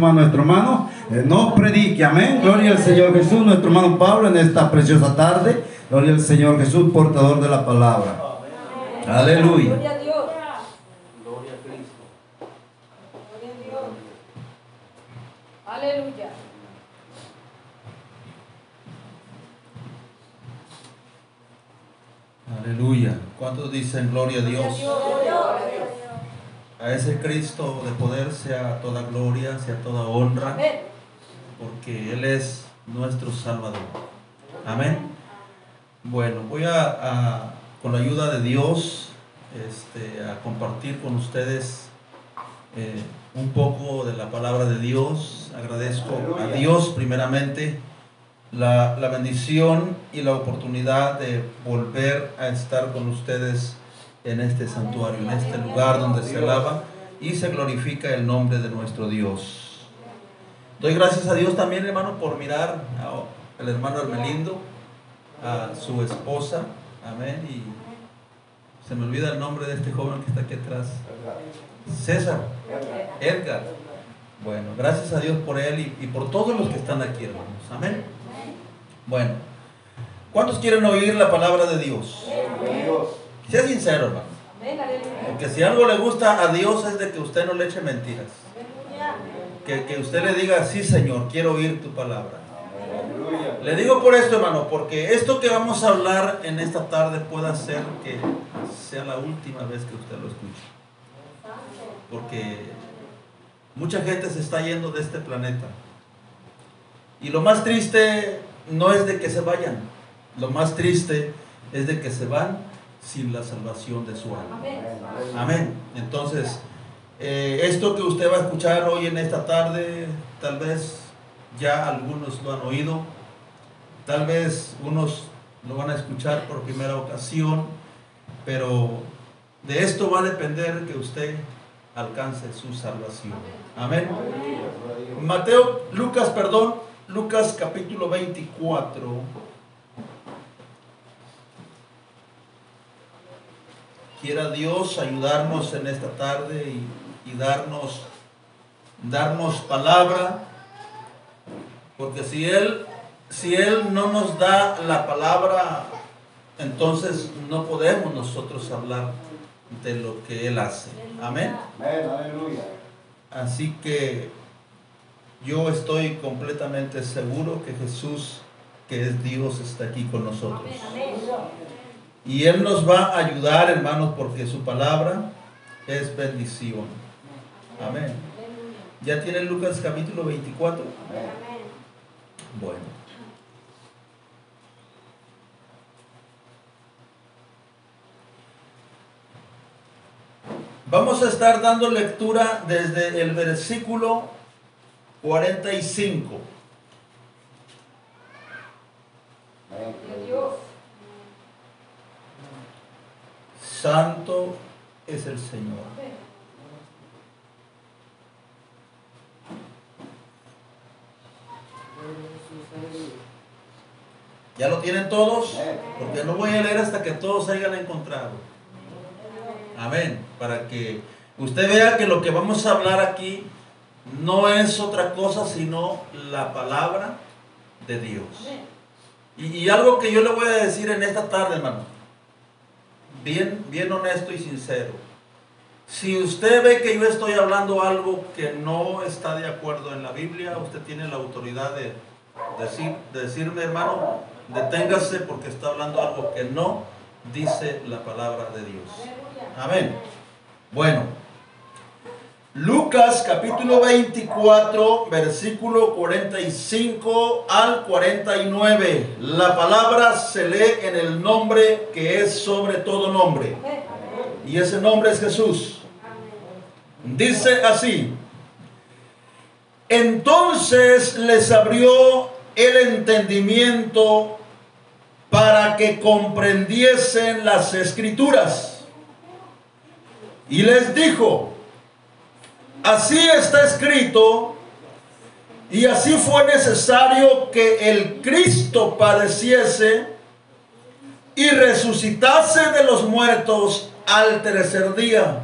nuestro hermano eh, no predique, amén. Gloria al Señor Jesús, nuestro hermano Pablo en esta preciosa tarde. Gloria al Señor Jesús, portador de la palabra. Aleluya. Gloria a Dios. Gloria a Cristo. Gloria a Dios. Aleluya. Aleluya. ¿Cuántos dicen gloria a Dios? Gloria a Dios. A ese Cristo de poder sea toda gloria, sea toda honra, porque Él es nuestro Salvador. Amén. Bueno, voy a, a, con la ayuda de Dios, este, a compartir con ustedes eh, un poco de la palabra de Dios. Agradezco a Dios primeramente la, la bendición y la oportunidad de volver a estar con ustedes en este santuario, en este lugar donde se alaba y se glorifica el nombre de nuestro Dios. Doy gracias a Dios también, hermano, por mirar al hermano Hermelindo, a su esposa, amén, y se me olvida el nombre de este joven que está aquí atrás, César, Edgar. Bueno, gracias a Dios por él y, por todos los que están aquí, hermanos, amén. Bueno, ¿cuántos quieren oír la palabra de Dios? Sea sincero, hermano. Porque si algo le gusta a Dios es de que usted no le eche mentiras. Que, que usted le diga, sí Señor, quiero oír tu palabra. Le digo por esto, hermano, porque esto que vamos a hablar en esta tarde pueda ser que sea la última vez que usted lo escuche. Porque mucha gente se está yendo de este planeta. Y lo más triste no es de que se vayan. Lo más triste es de que se van sin la salvación de su alma. Amén. Entonces, eh, esto que usted va a escuchar hoy en esta tarde, tal vez ya algunos lo han oído, tal vez unos lo van a escuchar por primera ocasión, pero de esto va a depender que usted alcance su salvación. Amén. Mateo, Lucas, perdón, Lucas capítulo 24. Quiera Dios ayudarnos en esta tarde y, y darnos, darnos palabra, porque si Él, si Él no nos da la palabra, entonces no podemos nosotros hablar de lo que Él hace. Amén. Así que yo estoy completamente seguro que Jesús, que es Dios, está aquí con nosotros. Y Él nos va a ayudar, hermanos, porque su palabra es bendición. Amén. ¿Ya tiene Lucas capítulo 24? Amén. Bueno. Vamos a estar dando lectura desde el versículo 45. Gloria a Dios. Santo es el Señor. ¿Ya lo tienen todos? Porque no voy a leer hasta que todos hayan encontrado. Amén. Para que usted vea que lo que vamos a hablar aquí no es otra cosa sino la palabra de Dios. Y, y algo que yo le voy a decir en esta tarde, hermano, bien, bien honesto y sincero. Si usted ve que yo estoy hablando algo que no está de acuerdo en la Biblia, usted tiene la autoridad de, decir, de decirme, hermano, deténgase porque está hablando algo que no dice la palabra de Dios. Amén. Bueno, Lucas capítulo 24, versículo 45 al 49. La palabra se lee en el nombre que es sobre todo nombre. Y ese nombre es Jesús. Dice así. Entonces les abrió el entendimiento para que comprendiesen las escrituras. Y les dijo, así está escrito, y así fue necesario que el Cristo padeciese y resucitase de los muertos al tercer día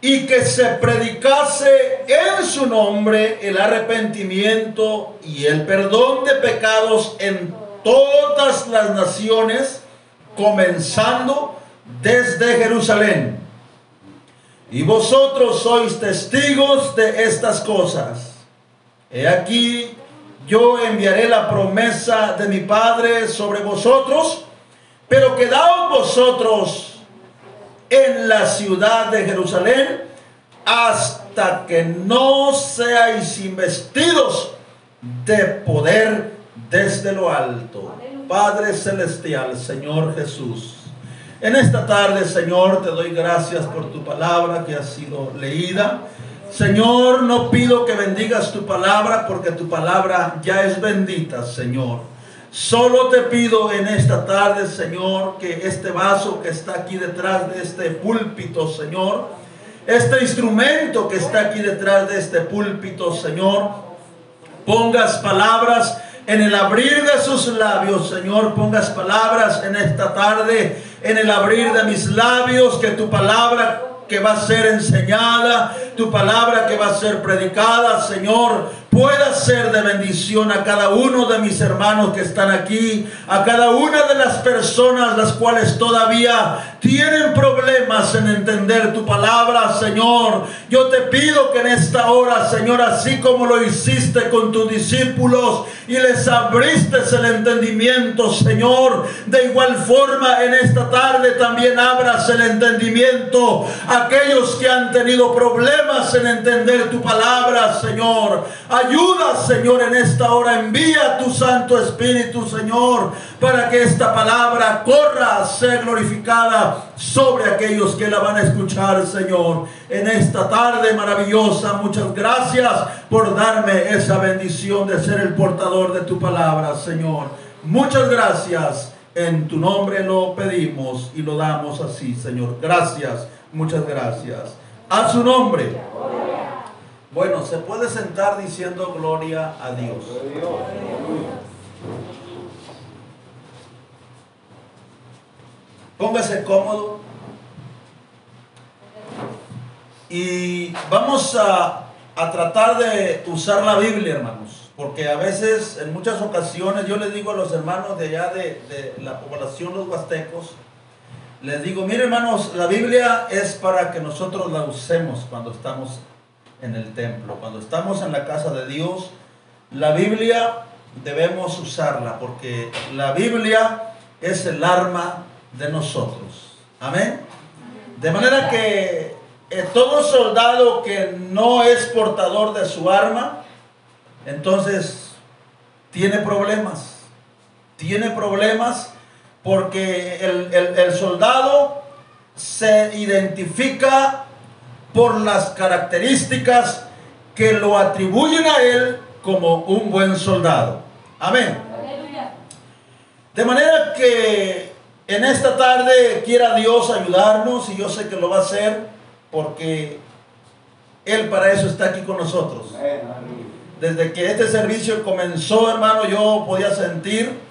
y que se predicase en su nombre el arrepentimiento y el perdón de pecados en todas las naciones, comenzando desde Jerusalén. Y vosotros sois testigos de estas cosas. He aquí, yo enviaré la promesa de mi Padre sobre vosotros, pero quedaos vosotros en la ciudad de Jerusalén hasta que no seáis investidos de poder desde lo alto. Padre Celestial, Señor Jesús. En esta tarde, Señor, te doy gracias por tu palabra que ha sido leída. Señor, no pido que bendigas tu palabra porque tu palabra ya es bendita, Señor. Solo te pido en esta tarde, Señor, que este vaso que está aquí detrás de este púlpito, Señor, este instrumento que está aquí detrás de este púlpito, Señor, pongas palabras en el abrir de sus labios, Señor, pongas palabras en esta tarde, en el abrir de mis labios, que tu palabra que va a ser enseñada, tu palabra que va a ser predicada, Señor, pueda ser de bendición a cada uno de mis hermanos que están aquí, a cada una de las personas las cuales todavía tienen problemas en entender tu palabra, Señor. Yo te pido que en esta hora, Señor, así como lo hiciste con tus discípulos y les abriste el entendimiento, Señor, de igual forma en esta tarde también abras el entendimiento a aquellos que han tenido problemas en entender tu palabra, Señor. Ayuda, Señor, en esta hora. Envía tu Santo Espíritu, Señor, para que esta palabra corra, sea glorificada sobre aquellos que la van a escuchar, Señor. En esta tarde maravillosa, muchas gracias por darme esa bendición de ser el portador de tu palabra, Señor. Muchas gracias. En tu nombre lo pedimos y lo damos así, Señor. Gracias, muchas gracias. A su nombre. Bueno, se puede sentar diciendo gloria a Dios. Póngase cómodo. Y vamos a, a, tratar de usar la Biblia, hermanos. Porque a veces, en muchas ocasiones, yo les digo a los hermanos de allá de, de la población, los huastecos, les digo, mire hermanos, la Biblia es para que nosotros la usemos cuando estamos en el templo. Cuando estamos en la casa de Dios, la Biblia debemos usarla porque la Biblia es el arma de nosotros. Amén. De manera que eh, todo soldado que no es portador de su arma, entonces tiene problemas. Tiene problemas porque el, el, el soldado se identifica por las características que lo atribuyen a él como un buen soldado. Amén. De manera que en esta tarde quiera Dios ayudarnos y yo sé que lo va a hacer porque Él para eso está aquí con nosotros. Desde que este servicio comenzó, hermano, yo podía sentir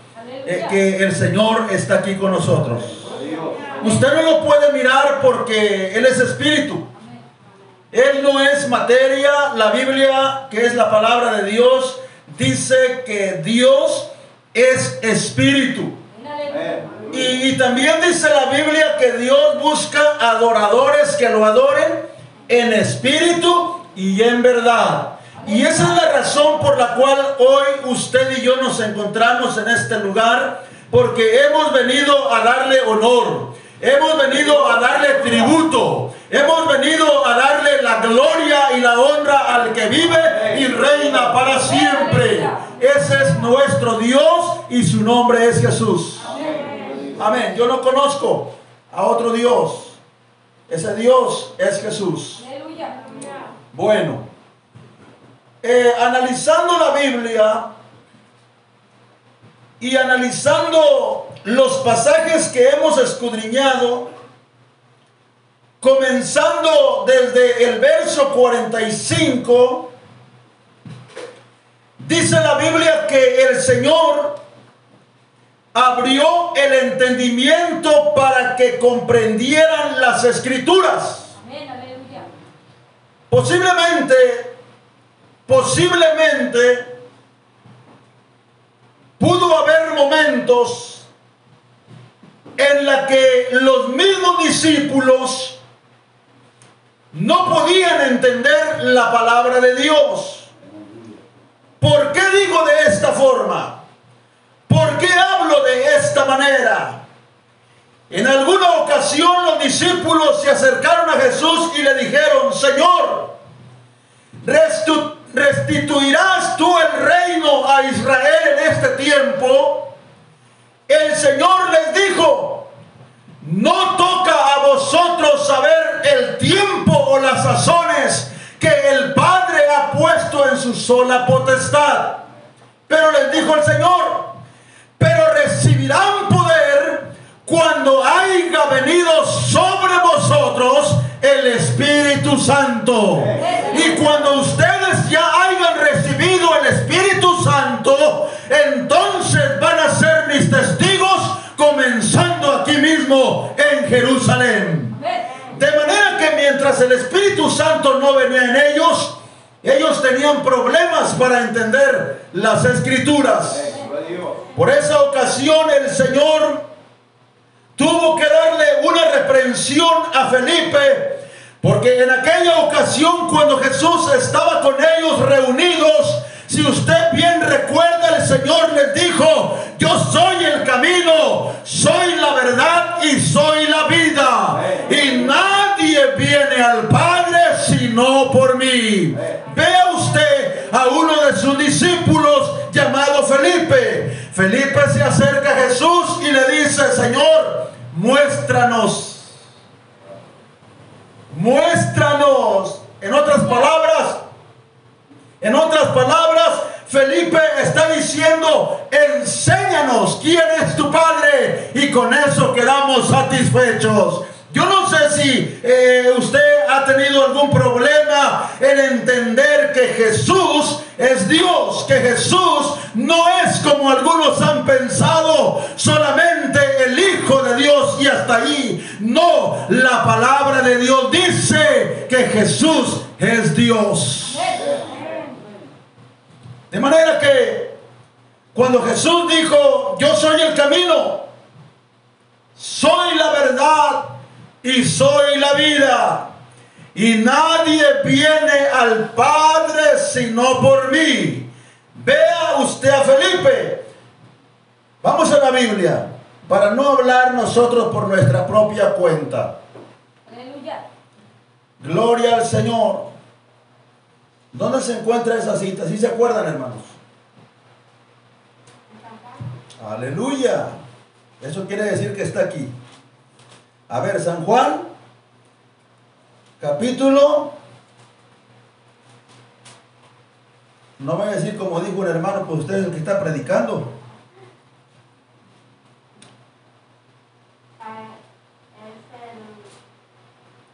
que el Señor está aquí con nosotros. Usted no lo puede mirar porque Él es espíritu. Él no es materia. La Biblia, que es la palabra de Dios, dice que Dios es espíritu. Y, también dice la Biblia que Dios busca adoradores que lo adoren en espíritu y en verdad. Y esa es la razón por la cual hoy usted y yo nos encontramos en este lugar, porque hemos venido a darle honor. Hemos venido a darle tributo. Hemos venido a darle la gloria y la honra al que vive y reina para siempre. Ese es nuestro Dios y su nombre es Jesús. Amén. Yo no conozco a otro Dios. Ese Dios es Jesús. Bueno, eh, analizando la Biblia y analizando los pasajes que hemos escudriñado, comenzando desde el verso 45, dice la Biblia que el Señor abrió el entendimiento para que comprendieran las escrituras. Posiblemente, posiblemente, pudo haber momentos en la que los mismos discípulos no podían entender la palabra de Dios. ¿Por qué digo de esta sola potestad. Pero les dijo el Señor, pero recibirán poder cuando haya venido sobre vosotros el Espíritu Santo. Y cuando ustedes ya hayan recibido el Espíritu Santo, entonces van a ser mis testigos comenzando aquí mismo en Jerusalén. De manera que mientras el Espíritu Santo no venía en ellos, ellos tenían problemas para entender las escrituras. Por esa ocasión el Señor tuvo que darle una reprensión a Felipe, porque en aquella ocasión cuando Jesús estaba con ellos reunidos, si usted bien recuerda, el Señor les dijo, yo soy el camino, soy la verdad y soy la vida. Y nadie viene al Padre sino por mí. Vea usted a uno de sus discípulos llamado Felipe. Felipe se acerca a Jesús y le dice, Señor, muéstranos. Muéstranos. En otras palabras, en otras palabras, Felipe está diciendo, enséñanos quién es tu Padre y con eso quedamos satisfechos. Yo no sé si eh, usted ha tenido algún problema en entender que Jesús es Dios, que Jesús no es como algunos han pensado, solamente el Hijo de Dios y hasta ahí. No, la palabra de Dios dice que Jesús es Dios. De manera que cuando Jesús dijo, yo soy el camino, soy la verdad y soy la vida, y nadie viene al Padre sino por mí. Vea usted a Felipe. Vamos a la Biblia para no hablar nosotros por nuestra propia cuenta. Aleluya. Gloria al Señor. ¿Dónde se encuentra esa cita? ¿Sí se acuerdan, hermanos? Aleluya. Eso quiere decir que está aquí. A ver, San Juan, capítulo. No voy a decir como dijo un hermano, pues usted es el que está predicando.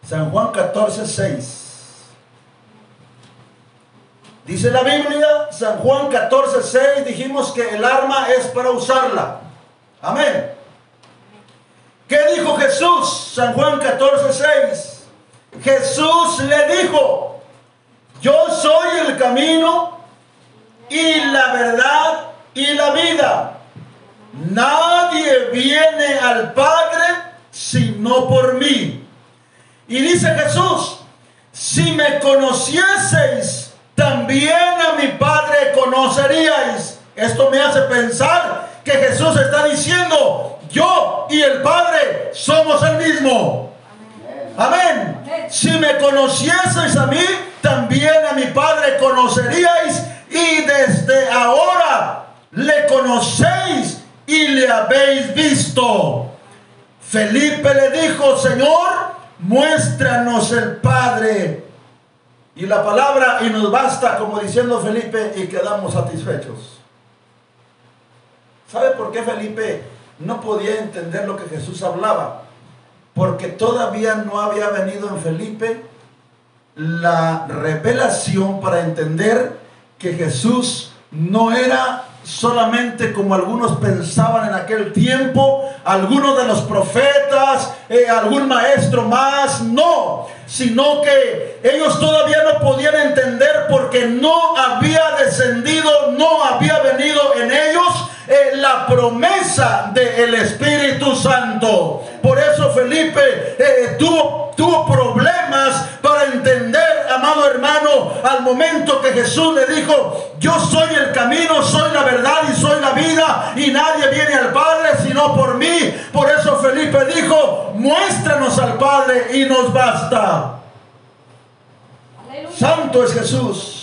San Juan 14, 6. Dice la Biblia, San Juan 14, 6, dijimos que el arma es para usarla. Amén. ¿Qué dijo Jesús? San Juan 14, 6. Jesús le dijo, yo soy el camino y la verdad y la vida. Nadie viene al Padre sino por mí. Y dice Jesús, si me conocieseis, también a mi Padre conoceríais. Esto me hace pensar que Jesús está diciendo, yo y el Padre somos el mismo. Amén. Si me conocieseis a mí, también a mi Padre conoceríais y desde ahora le conocéis y le habéis visto. Felipe le dijo, Señor, muéstranos el Padre. Y la palabra, y nos basta, como diciendo Felipe, y quedamos satisfechos. ¿Sabe por qué Felipe no podía entender lo que Jesús hablaba? Porque todavía no había venido en Felipe la revelación para entender que Jesús no era solamente como algunos pensaban en aquel tiempo, algunos de los profetas, eh, algún maestro más, no, sino que ellos todavía no podían entender porque no había descendido, no había venido en ellos eh, la promesa del Espíritu Santo. Por eso Felipe eh, tuvo, tuvo problemas para entender, amado hermano, al momento que Jesús le dijo, yo soy el camino, soy la verdad y soy la vida y nadie viene al Padre sino por mí. Por eso Felipe dijo, muéstranos al Padre y nos basta. Santo es Jesús.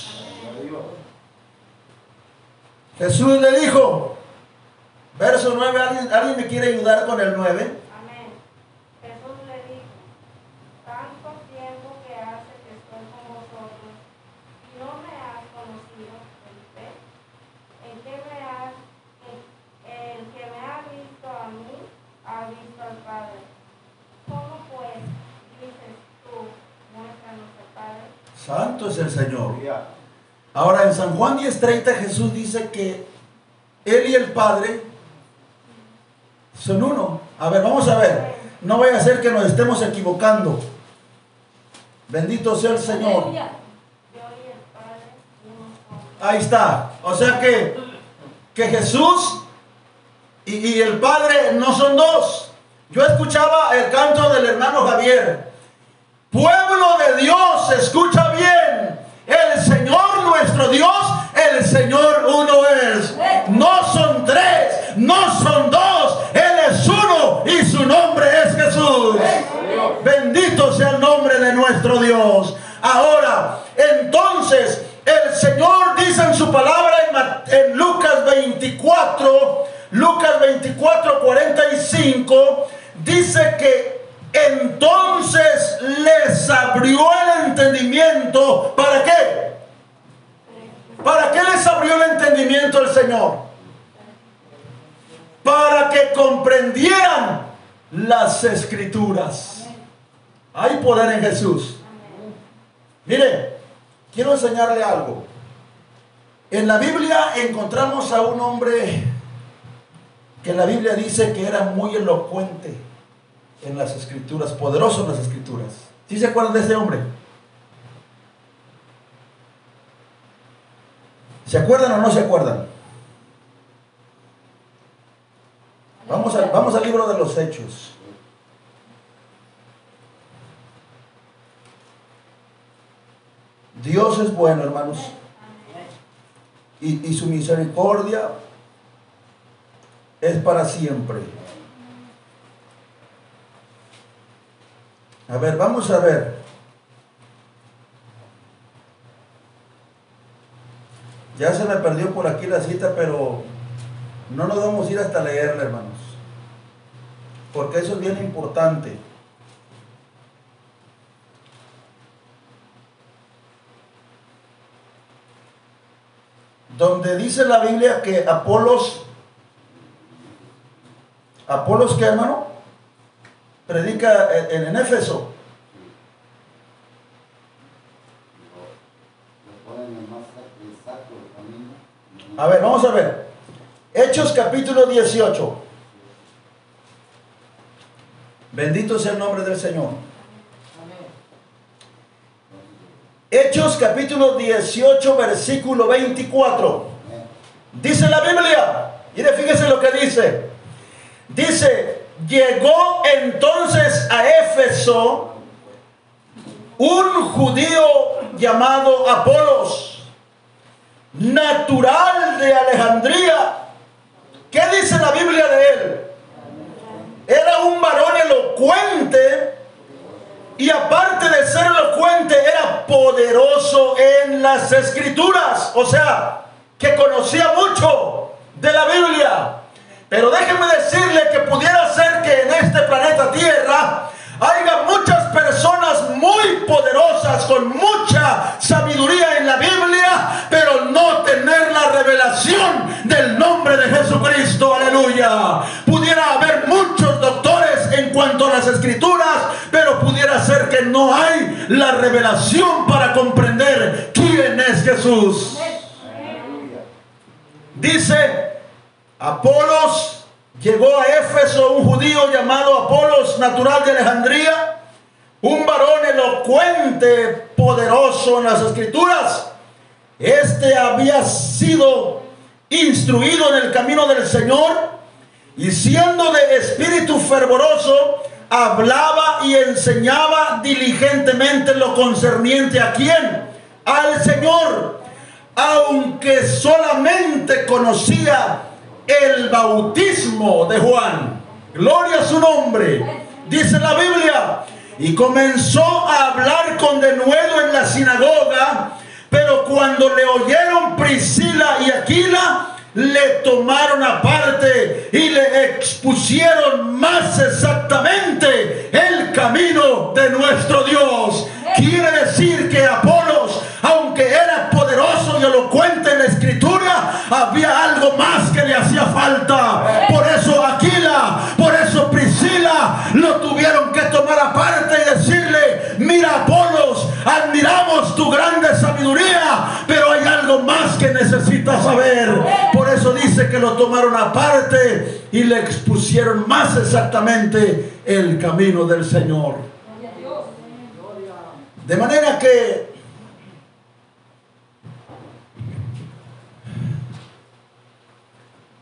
Jesús le dijo, verso 9, ¿alguien, alguien me quiere ayudar con el 9? Amén. Jesús le dijo, tanto tiempo que hace que estoy con vosotros y no me has conocido, Felipe. ¿En qué me has, en- el que me ha visto a mí, ha visto al Padre? ¿Cómo pues dices tú, muéstranos al Padre? Santo es el Señor. Ahora en San Juan 10:30 Jesús dice que Él y el Padre son uno. A ver, vamos a ver. No vaya a ser que nos estemos equivocando. Bendito sea el Señor. Ahí está. O sea que, que Jesús y, y el Padre no son dos. Yo escuchaba el canto del hermano Javier. Pueblo de Dios, escucha bien. Ahora, entonces, el Señor dice en su palabra en Lucas 24, Lucas 24, 45, dice que entonces les abrió el entendimiento. ¿Para qué? ¿Para qué les abrió el entendimiento el Señor? Para que comprendieran las escrituras. Hay poder en Jesús. Mire, quiero enseñarle algo. En la Biblia encontramos a un hombre que la Biblia dice que era muy elocuente en las escrituras, poderoso en las escrituras. ¿Sí se acuerdan de ese hombre? ¿Se acuerdan o no se acuerdan? Vamos, al- vamos al libro de los Hechos. Dios es bueno, hermanos. Y, y su misericordia es para siempre. A ver, vamos a ver. Ya se me perdió por aquí la cita, pero no nos vamos a ir hasta leerla, hermanos. Porque eso es bien importante. Donde dice la Biblia que Apolos, Apolos qué hermano? Predica en, en Éfeso. A ver, vamos a ver. Hechos capítulo 18. Bendito sea el nombre del Señor. Hechos capítulo 18, versículo 24. Dice la Biblia. Mire, fíjese lo que dice. Dice, llegó entonces a Éfeso un judío llamado Apolos, natural de Alejandría. ¿Qué dice la Biblia de él? Era un varón elocuente y aparte de ser elocuente era poderoso en las escrituras. O sea, que conocía mucho de la Biblia. Pero déjeme decirle que pudiera ser que en este planeta Tierra haya muchas personas muy poderosas con mucha sabiduría en la Biblia, pero no tener la revelación del nombre de Jesucristo. Aleluya. Pudiera haber muchos doctores en cuanto a las escrituras, pero pudiera ser que no hay la revelación para comprender quién es Jesús. Dice, Apolos llegó a Éfeso, un judío llamado Apolos, natural de Alejandría, un varón elocuente, poderoso en las escrituras. Este había sido instruido en el camino del Señor y siendo de espíritu fervoroso, hablaba y enseñaba diligentemente lo concerniente a quién? Al Señor, aunque solamente conocía el bautismo de Juan. Gloria a su nombre. Dice la Biblia. Y comenzó a hablar con denuedo en la sinagoga. Pero cuando le oyeron Priscila y Aquila, le tomaron aparte y le expusieron más exactamente el camino de nuestro Dios. Quiere decir que Apolos, aunque era poderoso y elocuente en la escritura, había algo más que le hacía falta. Por eso Aquila, por eso Priscila lo tuvieron que tomar aparte y decirle, mira Apolos, admiramos tu grande sabiduría, pero hay algo más que necesitas saber. Eso dice que lo tomaron aparte y le expusieron más exactamente el camino del Señor. De manera que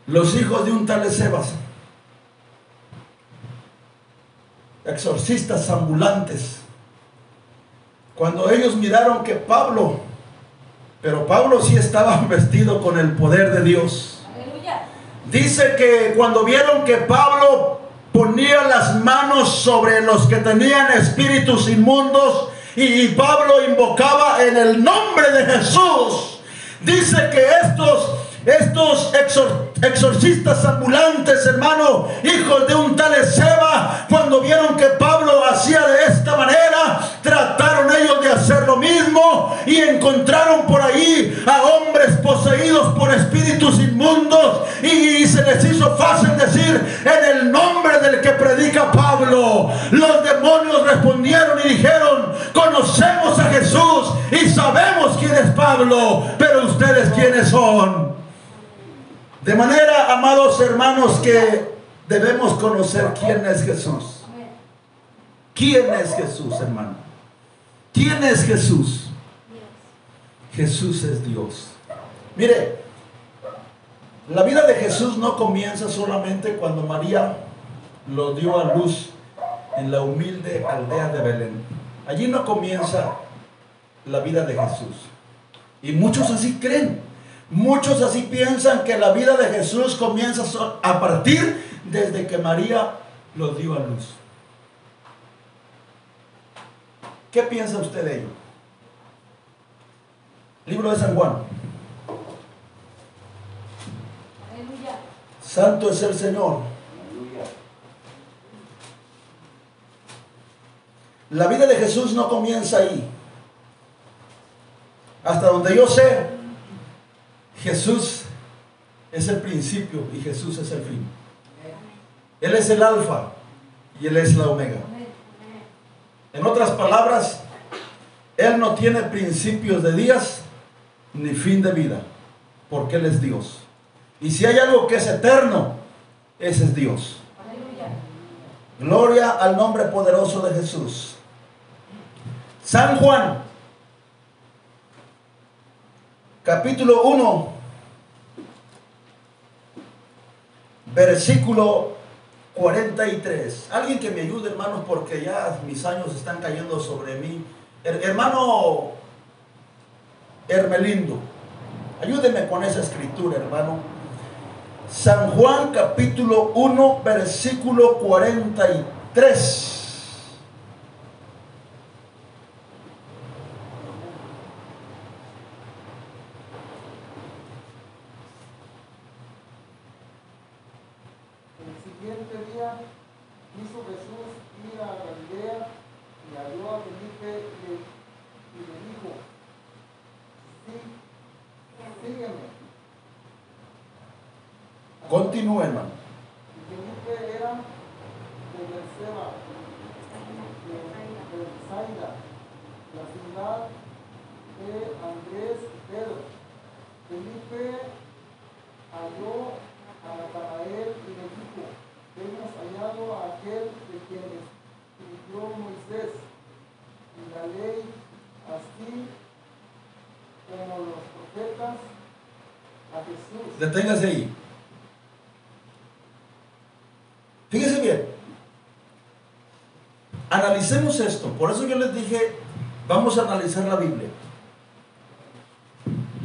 los hijos de un tal exorcistas ambulantes, cuando ellos miraron que Pablo, pero Pablo sí estaba vestido con el poder de Dios. Aleluya. Dice que cuando vieron que Pablo ponía las manos sobre los que tenían espíritus inmundos y, y Pablo invocaba en el nombre de Jesús, dice que estos, estos exor- exorcistas ambulantes, hermano, hijos de un tal Seba, cuando vieron que Pablo hacía de esta manera, trataron ellos de hacer lo mismo y encontraron por ahí a hombres poseídos por espíritus inmundos y se les hizo fácil decir en el nombre del que predica Pablo. Los demonios respondieron y dijeron, conocemos a Jesús y sabemos quién es Pablo, pero ustedes quiénes son. De manera, amados hermanos, que debemos conocer quién es Jesús. ¿Quién es Jesús, hermano? ¿Quién es Jesús? Jesús es Dios. Mire, la vida de Jesús no comienza solamente cuando María lo dio a luz en la humilde aldea de Belén. Allí no comienza la vida de Jesús. Y muchos así creen. Muchos así piensan que la vida de Jesús comienza a partir desde que María lo dio a luz. ¿Qué piensa usted de ello? Libro de San Juan. Aleluya. Santo es el Señor. La vida de Jesús no comienza ahí. Hasta donde yo sé, Jesús es el principio y Jesús es el fin. Él es el alfa y Él es la omega. En otras palabras, Él no tiene principios de días ni fin de vida, porque Él es Dios. Y si hay algo que es eterno, ese es Dios. Gloria al nombre poderoso de Jesús. San Juan, capítulo 1, versículo 43. Alguien que me ayude, hermanos, porque ya mis años están cayendo sobre mí. Her- hermano Hermelindo, ayúdeme con esa escritura, hermano. San Juan capítulo 1 versículo 43. Continúa, hermano. la ciudad de Andrés Pedro. Felipe halló a Natanael y le dijo, hemos hallado a aquel de quien escribió Moisés y la ley, así como los profetas, a Jesús. Deténgase ahí. Analicemos esto. Por eso yo les dije, vamos a analizar la Biblia.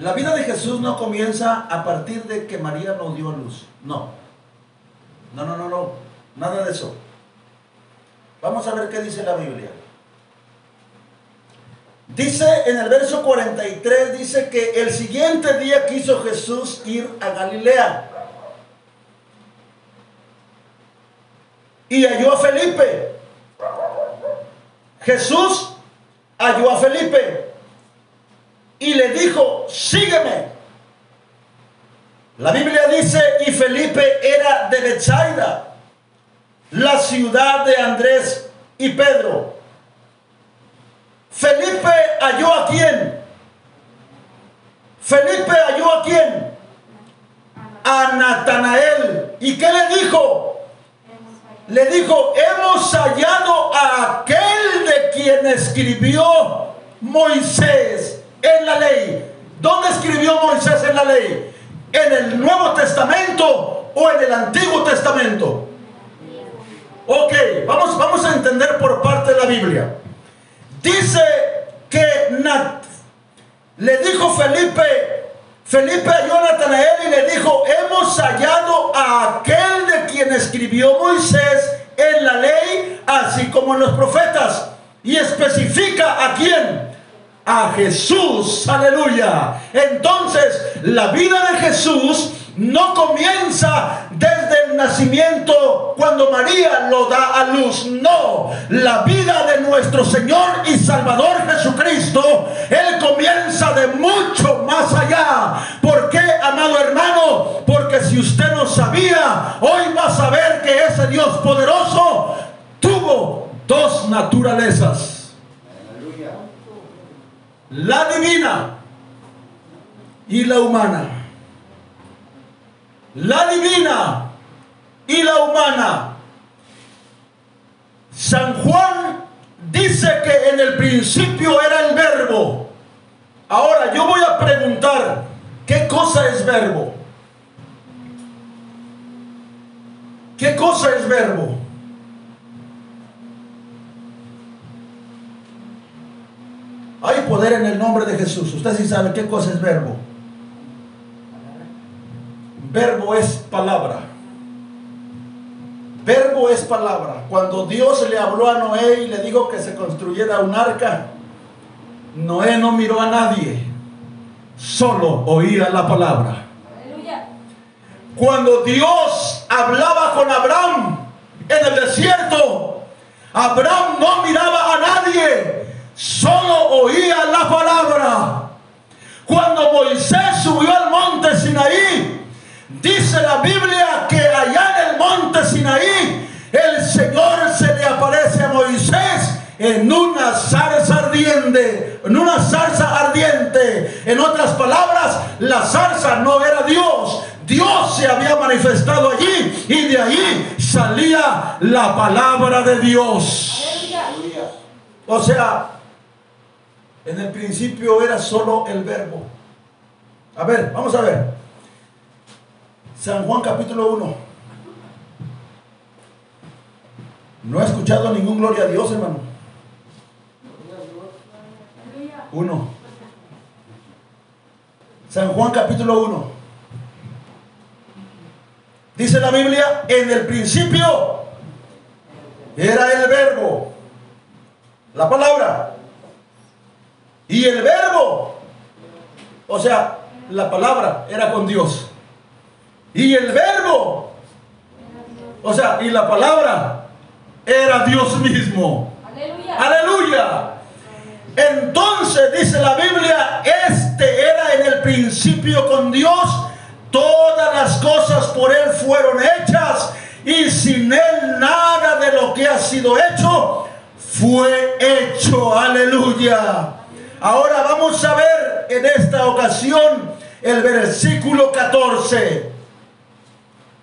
La vida de Jesús no comienza a partir de que María nos dio a luz. No. No, no, no, no. Nada de eso. Vamos a ver qué dice la Biblia. Dice en el verso 43, dice que el siguiente día quiso Jesús ir a Galilea. Y halló a Felipe. Jesús halló a Felipe y le dijo, sígueme. La Biblia dice, y Felipe era de Bethsaida, la ciudad de Andrés y Pedro. Felipe halló a quién? Felipe halló a quién? A Natanael. ¿Y qué le dijo? Le dijo, hemos hallado a aquel de quien escribió Moisés en la ley. ¿Dónde escribió Moisés en la ley? ¿En el Nuevo Testamento o en el Antiguo Testamento? Ok, vamos, vamos a entender por parte de la Biblia. Dice que Nat, le dijo Felipe, Felipe halló a Natanael y le dijo, hemos hallado a aquel de quien escribió Moisés en la ley, así como en los profetas. Y especifica a quién, a Jesús, aleluya. Entonces, la vida de Jesús no comienza desde nacimiento cuando María lo da a luz. No, la vida de nuestro Señor y Salvador Jesucristo, Él comienza de mucho más allá. ¿Por qué, amado hermano? Porque si usted no sabía, hoy va a saber que ese Dios poderoso tuvo dos naturalezas. La divina y la humana la divina y la humana. San Juan dice que en el principio era el verbo. Ahora yo voy a preguntar, ¿qué cosa es verbo? ¿Qué cosa es verbo? Hay poder en el nombre de Jesús. Usted sí sabe qué cosa es verbo. Verbo es palabra. Verbo es palabra. Cuando Dios le habló a Noé y le dijo que se construyera un arca, Noé no miró a nadie, solo oía la palabra. Aleluya. Cuando Dios hablaba con Abraham en el desierto, Abraham no miraba a nadie, solo oía la palabra. Cuando Moisés subió al monte Sinaí, dice la Biblia que allá en el monte Sinaí, el Señor se le aparece a Moisés en una zarza ardiente, en una zarza ardiente. En otras palabras, la zarza no era Dios. Dios se había manifestado allí y de allí salía la palabra de Dios. O sea, en el principio era solo el verbo. A ver, vamos a ver. San Juan capítulo 1. No he escuchado ningún gloria a Dios, hermano. 1. San Juan capítulo 1. Dice la Biblia, en el principio era el verbo, la palabra. Y el verbo, o sea, la palabra era con Dios. Y el verbo, o sea, y la palabra era Dios mismo. Aleluya. Aleluya. Entonces dice la Biblia, este era en el principio con Dios, todas las cosas por él fueron hechas y sin él nada de lo que ha sido hecho fue hecho. Aleluya. Ahora vamos a ver en esta ocasión el versículo 14.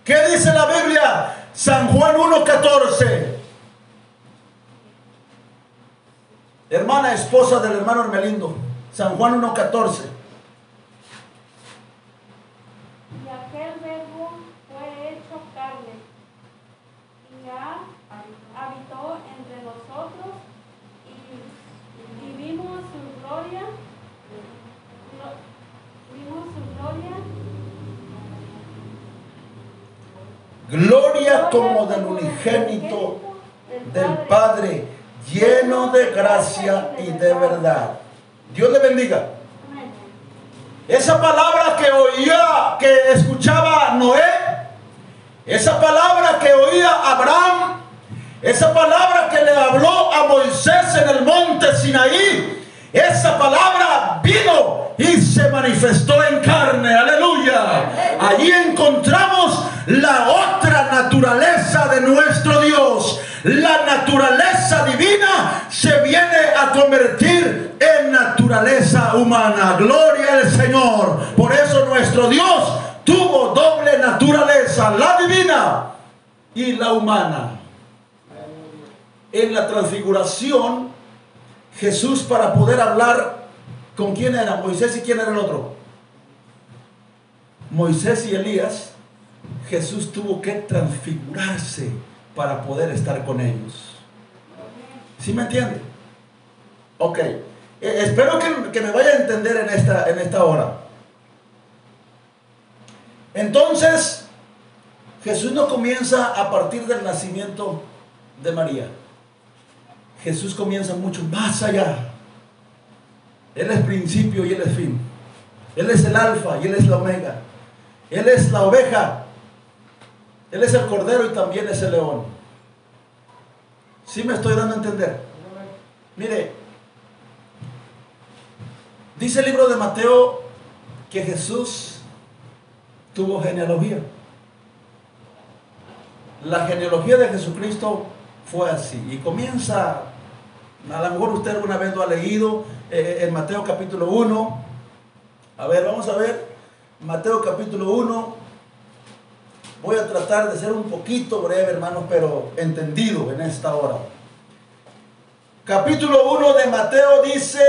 ¿Qué dice la Biblia? San Juan 1.14. hermana esposa del hermano Hermelindo, San Juan 1.14. aquel verbo fue hecho carne y ha- habitó entre nosotros y, y vimos su gloria, glo- vimos su gloria, Gloria como del unigénito del Padre, lleno de gracia y de verdad. Dios le bendiga. Esa palabra que oía, que escuchaba Noé, esa palabra que oía Abraham, esa palabra que le habló a Moisés en el monte Sinaí, esa palabra vino y se manifestó en carne, aleluya. Allí encontramos la otra naturaleza de nuestro Dios. La naturaleza divina se viene a convertir en naturaleza humana. Gloria al Señor. Por eso nuestro Dios tuvo doble naturaleza, la divina y la humana. En la transfiguración, Jesús para poder hablar con quién era Moisés y quién era el otro. Moisés y Elías, Jesús tuvo que transfigurarse para poder estar con ellos. ¿Sí me entiende? Ok. Eh, espero que, que me vaya a entender en esta, en esta hora. Entonces, Jesús no comienza a partir del nacimiento de María. Jesús comienza mucho más allá. Él es principio y Él es fin. Él es el alfa y Él es la omega. Él es la oveja. Él es el cordero y también es el león. ¿Sí me estoy dando a entender? Mire, dice el libro de Mateo que Jesús tuvo genealogía. La genealogía de Jesucristo fue así. Y comienza, a lo mejor usted alguna vez lo ha leído, eh, en Mateo capítulo 1. A ver, vamos a ver. Mateo capítulo 1. Voy a tratar de ser un poquito breve, hermanos, pero entendido en esta hora. Capítulo 1 de Mateo dice,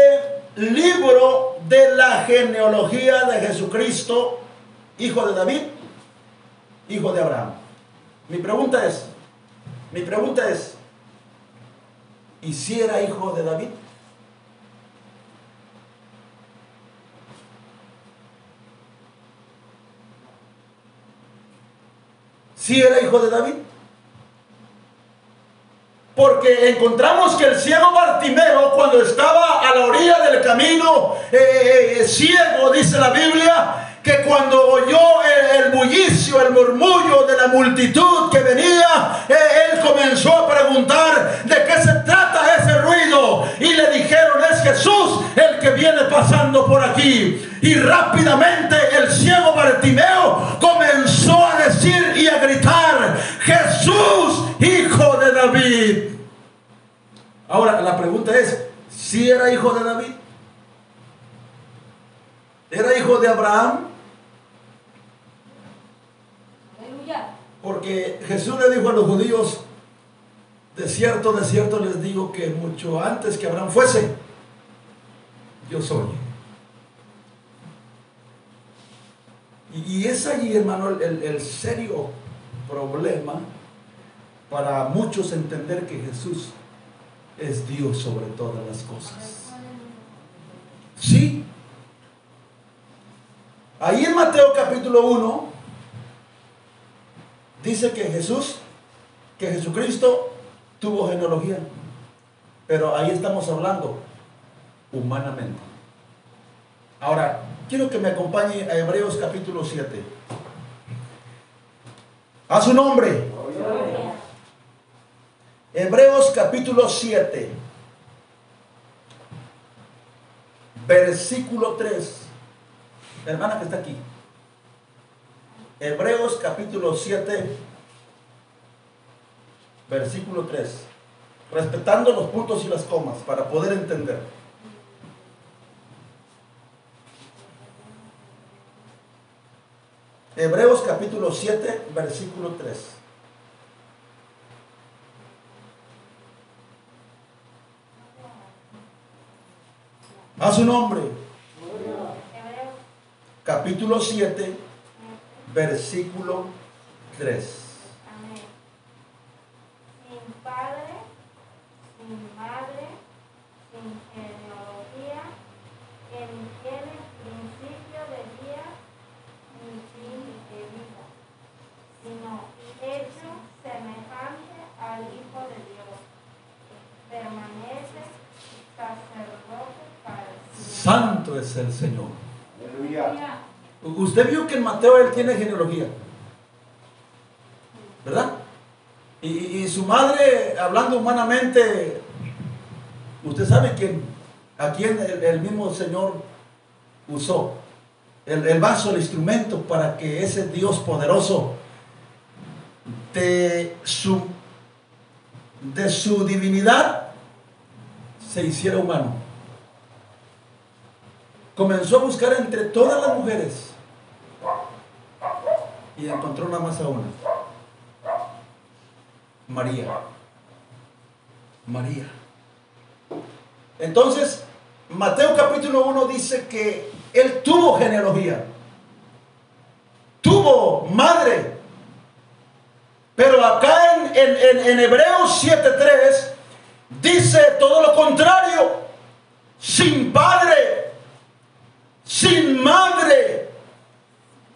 libro de la genealogía de Jesucristo, hijo de David, hijo de Abraham. Mi pregunta es, mi pregunta es, ¿y si era hijo de David? ¿Si era hijo de David? Porque encontramos que el ciego Bartimeo, cuando estaba a la orilla del camino, eh, eh, ciego, dice la Biblia, que cuando oyó el, el bullicio, el murmullo de la multitud que venía, eh, él comenzó a preguntar de qué se trata Y le dijeron, es Jesús el que viene pasando por aquí. Y rápidamente el ciego Bartimeo comenzó a decir y a gritar, Jesús, hijo de David. Ahora, la pregunta es, ¿si era hijo de David? ¿Era hijo de Abraham? Porque Jesús le dijo a los judíos, de cierto, de cierto les digo que mucho antes que Abraham fuese, yo soy. Y, es allí, hermano, el- el serio problema para muchos entender que Jesús es Dios sobre todas las cosas. Sí. Ahí en Mateo capítulo 1 dice que Jesús, que Jesucristo tuvo genealogía. Pero ahí estamos hablando humanamente. Ahora, quiero que me acompañe a Hebreos capítulo 7. A su nombre. Hebreos capítulo 7. Versículo 3. Hermana que está aquí. Hebreos capítulo 7, versículo 3. Respetando los puntos y las comas para poder entender. Hebreos capítulo 7, versículo 3. A su nombre. Capítulo 7, versículo 3. Amén. Sin padre, madre, sin genealogía, que ni tiene principio de día ni fin de vida, sino hecho semejante al Hijo de Dios, permanece sacerdote para siempre. Santo es el Señor. Aleluya. Usted vio que en Mateo él tiene genealogía. ¿Verdad? Y, y su madre, hablando humanamente, usted sabe quién, a quién el, el mismo Señor usó. El, el vaso, el instrumento para que ese Dios poderoso de su, de su divinidad se hiciera humano. Comenzó a buscar entre todas las mujeres y encontró nada más a una. María. María. Entonces, Mateo capítulo 1 dice que él tuvo genealogía. Tuvo madre. Pero acá en, en, en, en Hebreos 7.3 dice todo lo contrario. Sin padre, sin madre,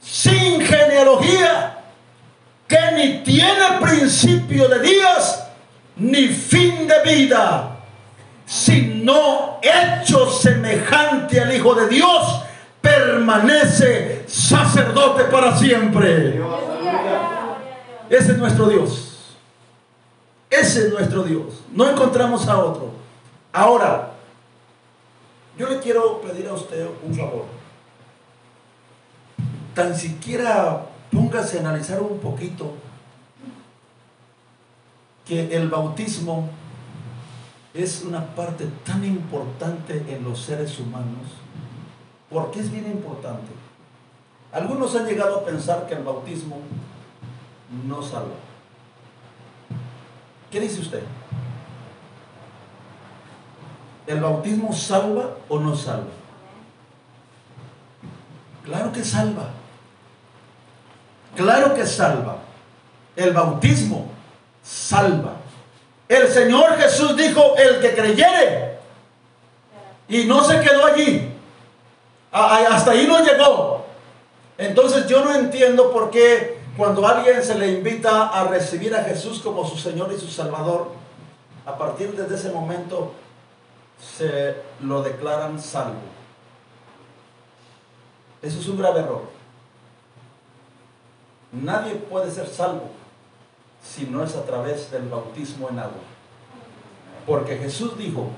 sin genealogía, que ni tiene principio de días ni fin de vida, sino hecho semejante al Hijo de Dios, permanece sacerdote para siempre. Ese es nuestro Dios. Ese es nuestro Dios. No encontramos a otro. Ahora, yo le quiero pedir a usted un favor. Tan siquiera póngase a analizar un poquito que el bautismo es una parte tan importante en los seres humanos. ¿Por qué es bien importante? Algunos han llegado a pensar que el bautismo no salva. ¿Qué dice usted? ¿El bautismo salva o no salva? Claro que salva. Claro que salva. El bautismo salva. El Señor Jesús dijo, el que creyere, y no se quedó allí. Hasta ahí no llegó. Entonces yo no entiendo por qué cuando alguien se le invita a recibir a Jesús como su Señor y su Salvador, a partir de ese momento se lo declaran salvo. Eso es un grave error. Nadie puede ser salvo si no es a través del bautismo en agua. Porque Jesús dijo,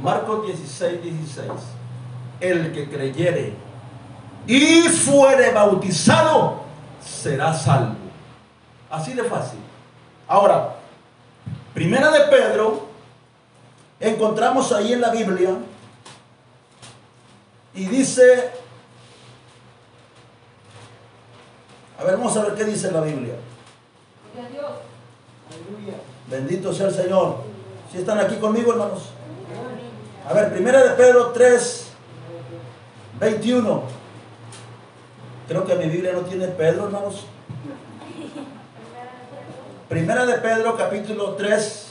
Marcos 16, 16, el que creyere y fuere bautizado será salvo. Así de fácil. Ahora, primera de Pedro, encontramos ahí en la Biblia y dice, a ver, vamos a ver qué dice la Biblia. Gloria a Dios. Aleluya. Bendito sea el Señor. Si están aquí conmigo, hermanos. A ver, primera de Pedro 3, 21. Creo que mi Biblia no tiene Pedro, hermanos. Primera de Pedro, capítulo 3,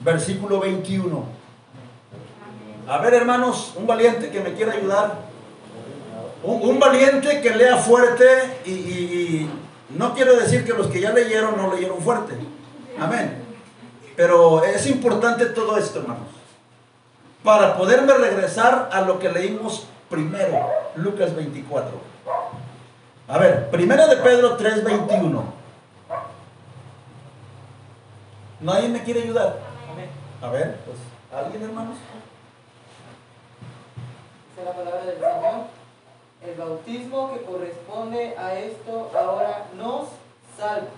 versículo 21. A ver, hermanos, un valiente que me quiera ayudar. Un, un valiente que lea fuerte y, y- no quiero decir que los que ya leyeron no leyeron fuerte. Amén. Pero es importante todo esto, hermanos. Para poderme regresar a lo que leímos primero, Lucas 24. A ver, primera de Pedro 3:21. ¿Nadie me quiere ayudar? A ver, pues, ¿alguien, hermanos? La palabra del Señor. El bautismo que corresponde a esto ahora nos salva,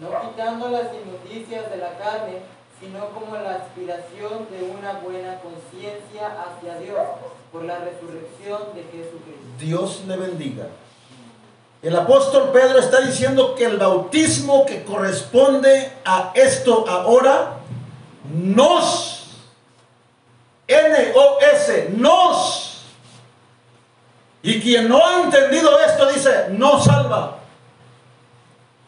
no quitando las inmundicias de la carne, sino como la aspiración de una buena conciencia hacia Dios por la resurrección de Jesucristo. Dios le bendiga. El apóstol Pedro está diciendo que el bautismo que corresponde a esto ahora nos, N-O-S, nos Y quien no ha entendido esto dice, no salva.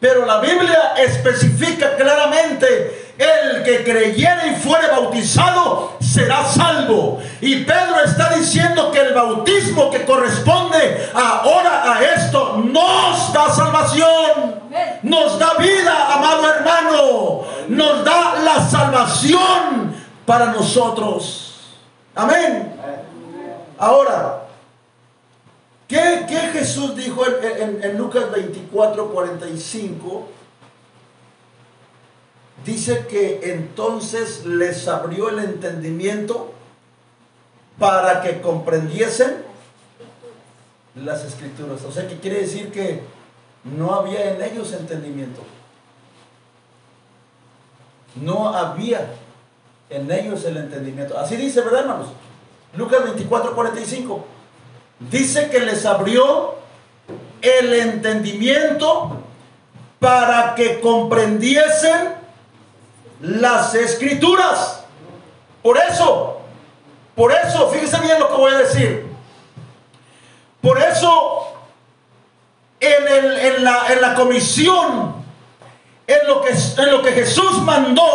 Pero la Biblia especifica claramente, el que creyere y fuere bautizado será salvo. Y Pedro está diciendo que el bautismo que corresponde ahora a esto nos da salvación, nos da vida, amado hermano, nos da la salvación para nosotros. Amén. Ahora, ¿qué, qué Jesús dijo en, en- en Lucas 24, 45? Dice que entonces les abrió el entendimiento para que comprendiesen las escrituras. O sea, que quiere decir que no había en ellos entendimiento. No había en ellos el entendimiento. Así dice, ¿verdad, hermanos? Lucas 24, 45. Dice que les abrió el entendimiento para que comprendiesen las escrituras. Por eso, por eso, fíjense bien lo que voy a decir. Por eso, en, el- en la, en la comisión, en lo, que, en lo que Jesús mandó,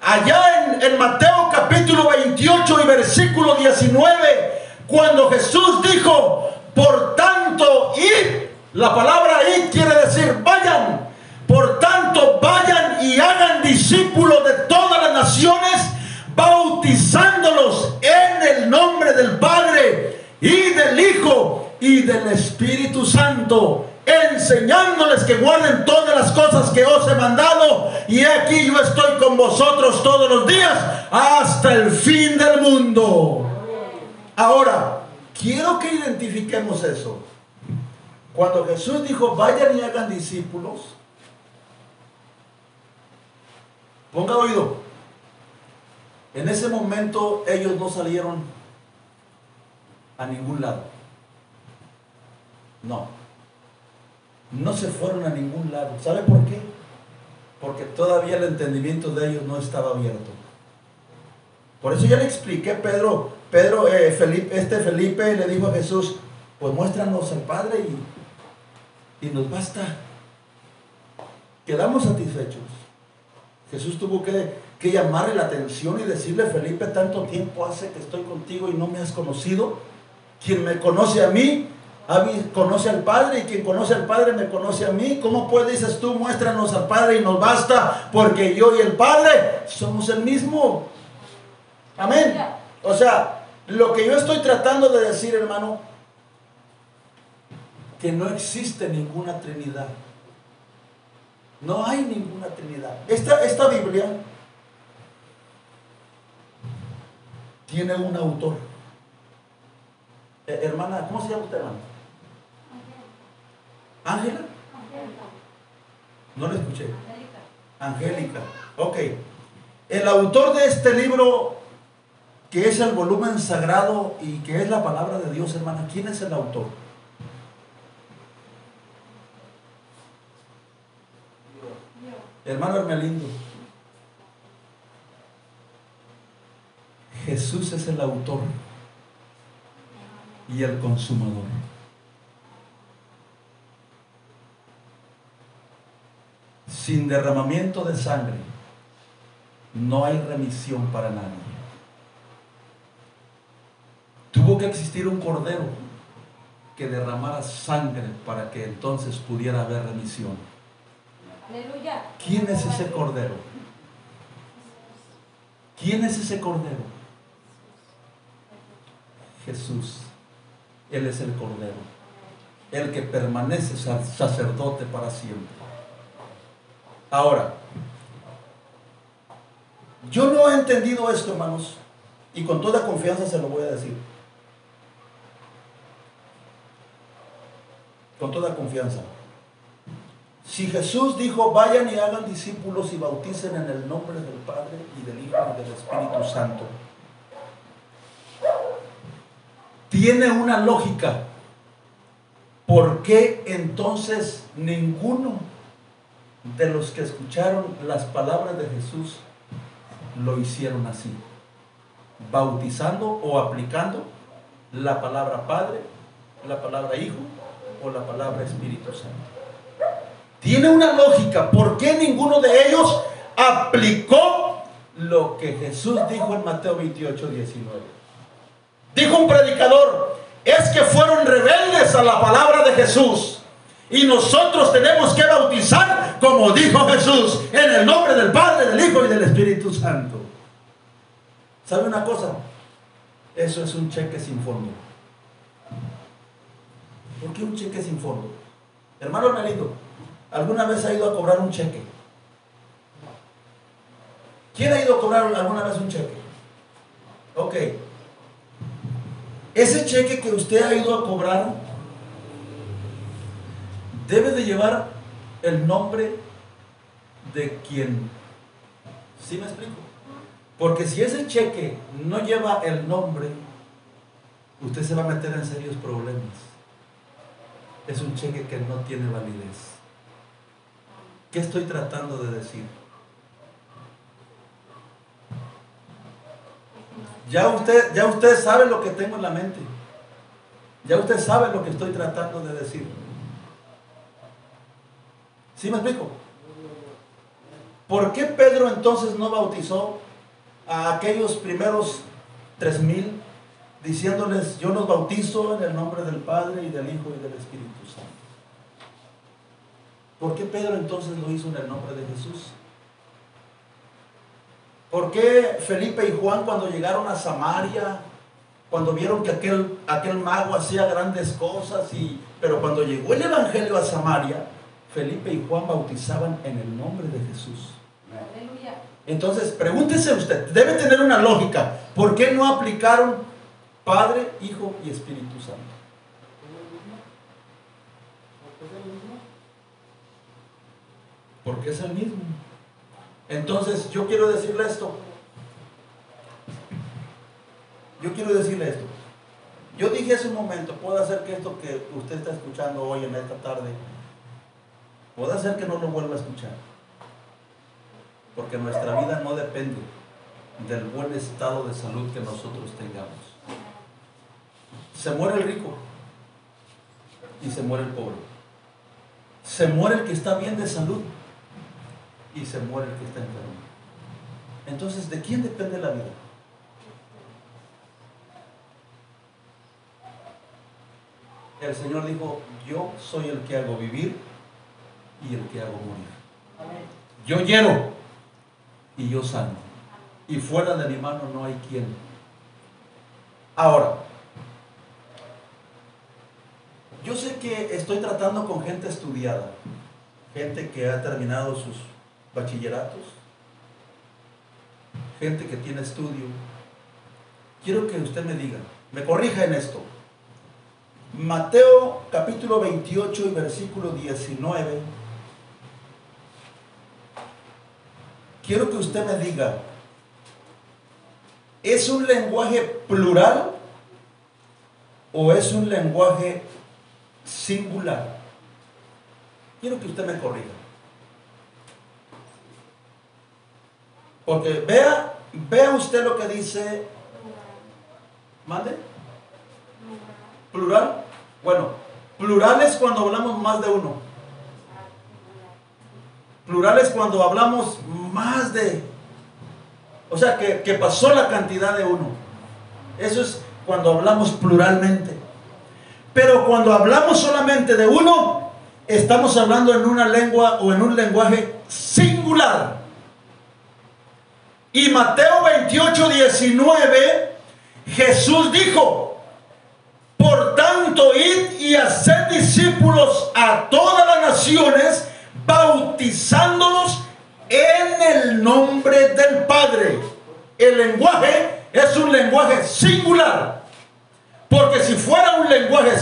allá en, en Mateo capítulo 28 y versículo 19, cuando Jesús dijo, por tanto, id, la palabra id quiere decir vayan, por tanto, vayan y hagan discípulos de todas las naciones, bautizándolos en el nombre del Padre y del Hijo y del Espíritu Santo, enseñándoles que guarden todas las cosas que os he mandado, y aquí yo estoy con vosotros todos los días hasta el fin del mundo. Ahora, quiero que identifiquemos eso. Cuando Jesús dijo, vayan y hagan discípulos, ponga oído, en ese momento ellos no salieron a ningún lado. No. No se fueron a ningún lado. ¿Sabe por qué? Porque todavía el entendimiento de ellos no estaba abierto. Por eso ya le expliqué, Pedro, Pedro, eh, este Felipe le dijo a Jesús, pues muéstranos al Padre y, y nos basta. Quedamos satisfechos. Jesús tuvo que, que llamarle la atención y decirle, Felipe, tanto tiempo hace que estoy contigo y no me has conocido. Quien me conoce a mí, a mí conoce al Padre y quien conoce al Padre me conoce a mí. ¿Cómo pues dices tú, muéstranos al Padre y nos basta porque yo y el Padre somos el mismo? Amén. O sea, lo que yo estoy tratando de decir, hermano, que no existe ninguna Trinidad. No hay ninguna Trinidad. Esta, esta Biblia tiene un autor. Eh, hermana, ¿cómo se llama usted, hermana? Ángela. No le escuché. Angélica. Ok. El autor de este libro, que es el volumen sagrado y que es la palabra de Dios, hermana, ¿quién es el autor? Hermano Hermelindo. Jesús es el autor y el consumador. Sin derramamiento de sangre no hay remisión para nadie. Tuvo que existir un cordero que derramara sangre para que entonces pudiera haber remisión. Aleluya. ¿Quién es ese cordero? ¿Quién es ese cordero? Jesús. Él es el cordero. El que permanece sa- sacerdote para siempre. Ahora, yo no he entendido esto, hermanos, y con toda confianza se lo voy a decir. Con toda confianza. Si Jesús dijo, vayan y hagan discípulos y bauticen en el nombre del Padre y del Hijo y del Espíritu Santo, tiene una lógica. ¿Por qué entonces ninguno de los que escucharon las palabras de Jesús lo hicieron así? Bautizando o aplicando la palabra Padre, la palabra Hijo o la palabra Espíritu Santo. Tiene una lógica. ¿Por qué ninguno de ellos aplicó lo que Jesús dijo en Mateo 28, 19? Dijo un predicador, es que fueron rebeldes a la palabra de Jesús. Y nosotros tenemos que bautizar como dijo Jesús, en el nombre del Padre, del Hijo y del Espíritu Santo. ¿Sabe una cosa? Eso es un cheque sin fondo. ¿Por qué un cheque sin fondo? Hermano Melindo, ¿alguna vez ha ido a cobrar un cheque? ¿Quién ha ido a cobrar alguna vez un cheque? Ok. Ese cheque que usted ha ido a cobrar debe de llevar el nombre de quien. ¿Sí me explico? Porque si ese cheque no lleva el nombre, usted se va a meter en serios problemas. Es un cheque que no tiene validez. ¿Qué estoy tratando de decir? Ya usted, ya usted sabe lo que tengo en la mente. Ya usted sabe lo que estoy tratando de decir. ¿Sí me explico? ¿Por qué Pedro entonces no bautizó a aquellos primeros tres mil diciéndoles, yo los bautizo en el nombre del Padre y del Hijo y del Espíritu Santo? ¿Por qué Pedro entonces lo hizo en el nombre de Jesús? ¿Por qué Felipe y Juan cuando llegaron a Samaria, cuando vieron que aquel, aquel mago hacía grandes cosas, y, pero cuando llegó el Evangelio a Samaria, Felipe y Juan bautizaban en el nombre de Jesús? Aleluya. Entonces, pregúntese usted, debe tener una lógica. ¿Por qué no aplicaron Padre, Hijo y Espíritu Santo? Porque es el mismo. Entonces, yo quiero decirle esto. Yo quiero decirle esto. Yo dije hace un momento, puede ser que esto que usted está escuchando hoy en esta tarde, puede ser que no lo vuelva a escuchar. Porque nuestra vida no depende del buen estado de salud que nosotros tengamos. Se muere el rico y se muere el pobre. Se muere el que está bien de salud y se muere el que está enfermo. Entonces, ¿de quién depende la vida? El Señor dijo, yo soy el que hago vivir y el que hago morir. Yo hiero y yo sano. Y fuera de mi mano no hay quien. Ahora, yo sé que estoy tratando con gente estudiada, gente que ha terminado sus bachilleratos, gente que tiene estudio. Quiero que usted me diga, me corrija en esto. Mateo capítulo 28 y versículo 19. Quiero que usted me diga, ¿es un lenguaje plural o es un lenguaje singular? Quiero que usted me corrija. Porque vea, vea usted lo que dice. ¿Mande? ¿Plural? Bueno, plural es cuando hablamos más de uno. Plural es cuando hablamos más de... O sea, que, que pasó la cantidad de uno. Eso es cuando hablamos pluralmente. Pero cuando hablamos solamente de uno, estamos hablando en una lengua o en un lenguaje singular. Y Mateo 28, 19, Jesús dijo, por tanto, id y haced discípulos a todas las naciones, bautizándolos en el nombre del Padre. El lenguaje es un lenguaje singular. Porque si fuera un lenguaje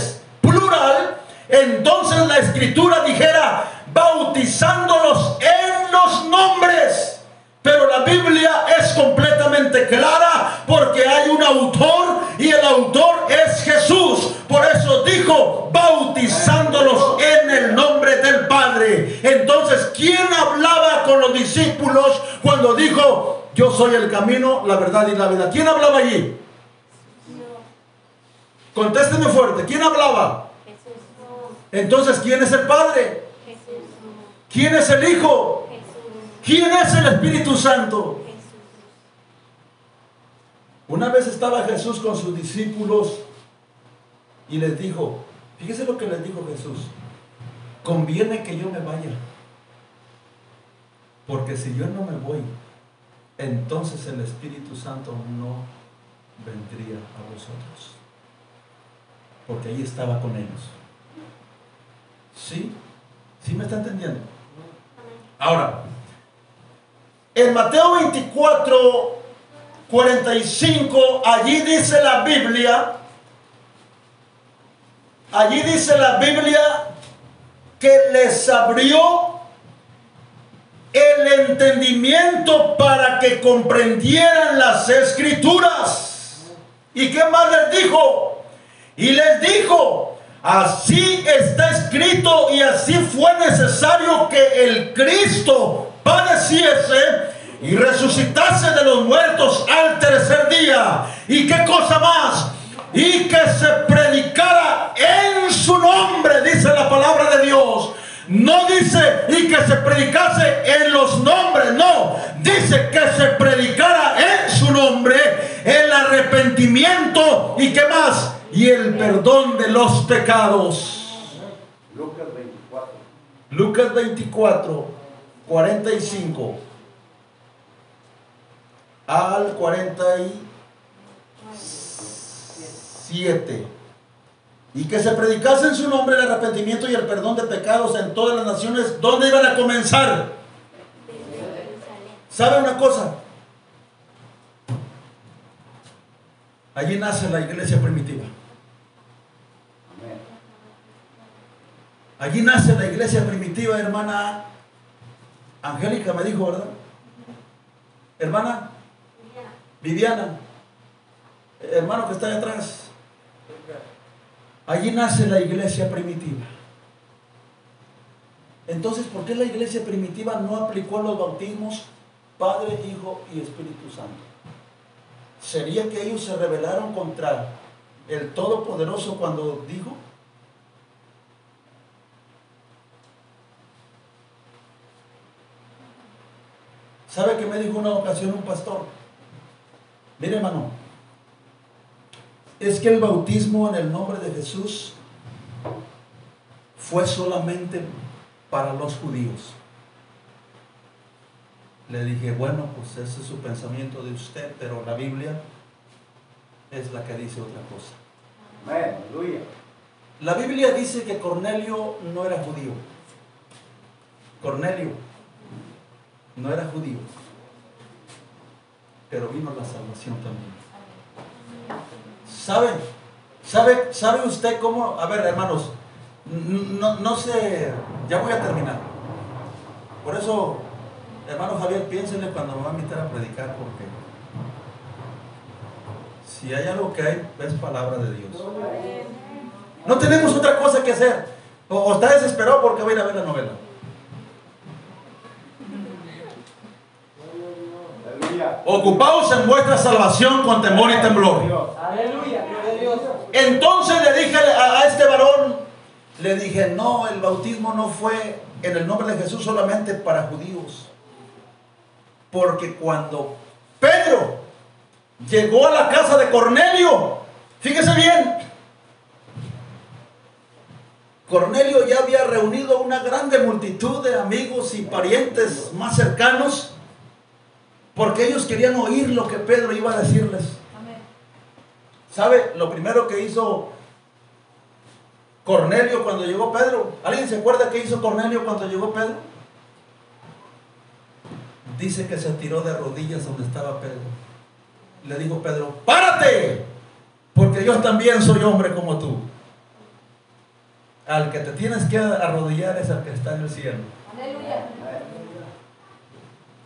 plural, entonces la escritura dijera, bautizándolos en los nombres. Pero la Biblia es completamente clara porque hay un autor y el autor es Jesús. Por eso dijo, bautizándolos en el nombre del Padre. Entonces, ¿quién hablaba con los discípulos cuando dijo, yo soy el camino, la verdad y la vida? ¿Quién hablaba allí? Contésteme fuerte. ¿Quién hablaba? Jesús. Entonces, ¿quién es el Padre? Jesús. ¿Quién es el Hijo? Jesús. ¿Quién es el Espíritu Santo? Jesús. Una vez estaba Jesús con sus discípulos y les dijo, fíjese lo que les dijo Jesús, conviene que yo me vaya, porque si yo no me voy, entonces el Espíritu Santo no vendría a vosotros, porque ahí estaba con ellos. ¿Sí? ¿Sí me está entendiendo? Ahora, en Mateo 24, 45, allí dice la Biblia, allí dice la Biblia que les abrió el entendimiento para que comprendieran las escrituras. ¿Y qué más les dijo? Y les dijo, así está escrito y así fue necesario que el Cristo padeciese y resucitase de los muertos al tercer día. ¿Y qué cosa más? Y que se predicara en su nombre, dice la palabra de Dios. No dice y que se predicase en los nombres, no. Dice que se predicara en su nombre el arrepentimiento y qué más. Y el perdón de los pecados. Lucas 24. Lucas 24, 45 al 47. Y que se predicase en su nombre el arrepentimiento y el perdón de pecados en todas las naciones. ¿Dónde iban a comenzar? ¿Sabe una cosa? Allí nace la iglesia primitiva. Allí nace la iglesia primitiva, hermana Angélica, me dijo, ¿verdad? Hermana Viviana, hermano que está ahí atrás. Allí nace la iglesia primitiva. Entonces, ¿por qué la iglesia primitiva no aplicó los bautismos Padre, Hijo y Espíritu Santo? ¿Sería que ellos se rebelaron contra el Todopoderoso cuando dijo? ¿Sabe qué me dijo una ocasión un pastor? Mire, hermano, es que el bautismo en el nombre de Jesús fue solamente para los judíos. Le dije, bueno, pues ese es su pensamiento de usted, pero la Biblia es la que dice otra cosa. Amén. Aleluya. La Biblia dice que Cornelio no era judío. Cornelio no era judío. Pero vino la salvación también. ¿Sabe? ¿Sabe, ¿Sabe usted cómo? A ver, hermanos, no, no sé, ya voy a terminar. Por eso, hermano Javier, piénsenle cuando me va a invitar a predicar, porque si hay algo que hay, es palabra de Dios. No tenemos otra cosa que hacer. O, o está desesperado porque va a ir a ver la novela. Aleluya. Ocupaos en vuestra salvación con temor y temblor. Aleluya. Entonces le dije a, a este varón, le dije, no, el bautismo no fue en el nombre de Jesús solamente para judíos. Porque cuando Pedro llegó a la casa de Cornelio, fíjese bien, Cornelio ya había reunido una grande multitud de amigos y parientes más cercanos, porque ellos querían oír lo que Pedro iba a decirles. Amén. ¿Sabe lo primero que hizo Cornelio cuando llegó Pedro? ¿Alguien se acuerda qué hizo Cornelio cuando llegó Pedro? Dice que se tiró de rodillas donde estaba Pedro. Le dijo Pedro, párate, porque yo también soy hombre como tú. Al que te tienes que arrodillar es al que está en el cielo. Aleluya.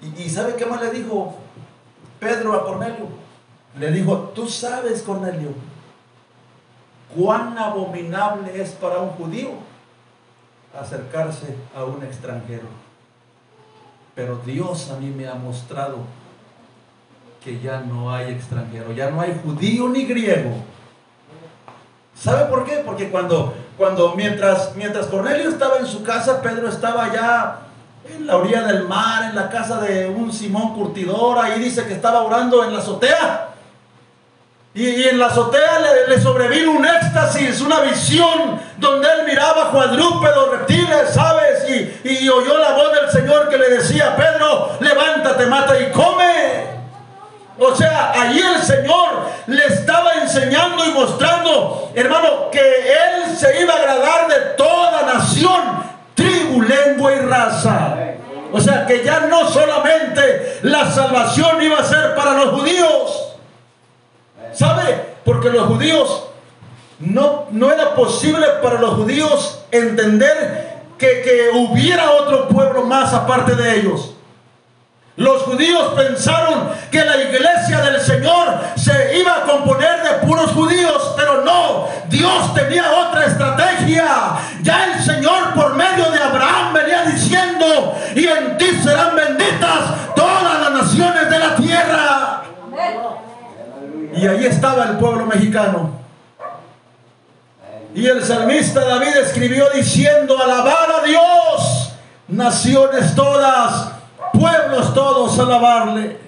¿Y, sabe qué más le dijo Pedro a Cornelio? Le dijo, tú sabes, Cornelio, cuán abominable es para un judío acercarse a un extranjero. Pero Dios a mí me ha mostrado que ya no hay extranjero, ya no hay judío ni griego, ¿Sabe por qué? Porque cuando, cuando mientras, mientras Cornelio estaba en su casa, Pedro estaba ya en la orilla del mar, en la casa de un Simón curtidor, ahí dice que estaba orando en la azotea. Y, en la azotea le, sobrevino un éxtasis, una visión donde él miraba cuadrúpedos, reptiles, aves y, y oyó la voz del Señor que le decía, Pedro, levántate, mata y come. O sea, allí el Señor le estaba enseñando y mostrando, hermano, que Él se iba a agradar de toda nación, tribu, lengua y raza. O sea, que ya no solamente la salvación iba a ser para los judíos. ¿Sabe? Porque los judíos, no, no era posible para los judíos entender que, que hubiera otro pueblo más aparte de ellos. Los judíos pensaron que la iglesia del Señor se iba a componer de puros judíos, pero no, Dios tenía otra estrategia. Ya el Señor por medio de Abraham venía diciendo, y en ti serán benditas todas las naciones de la tierra. Y ahí estaba el pueblo mexicano. Y el salmista David escribió diciendo, alabar a Dios, naciones todas pueblos todos a alabarle.